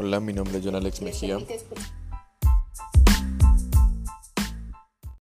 Hola, mi nombre es John Alex Mejía.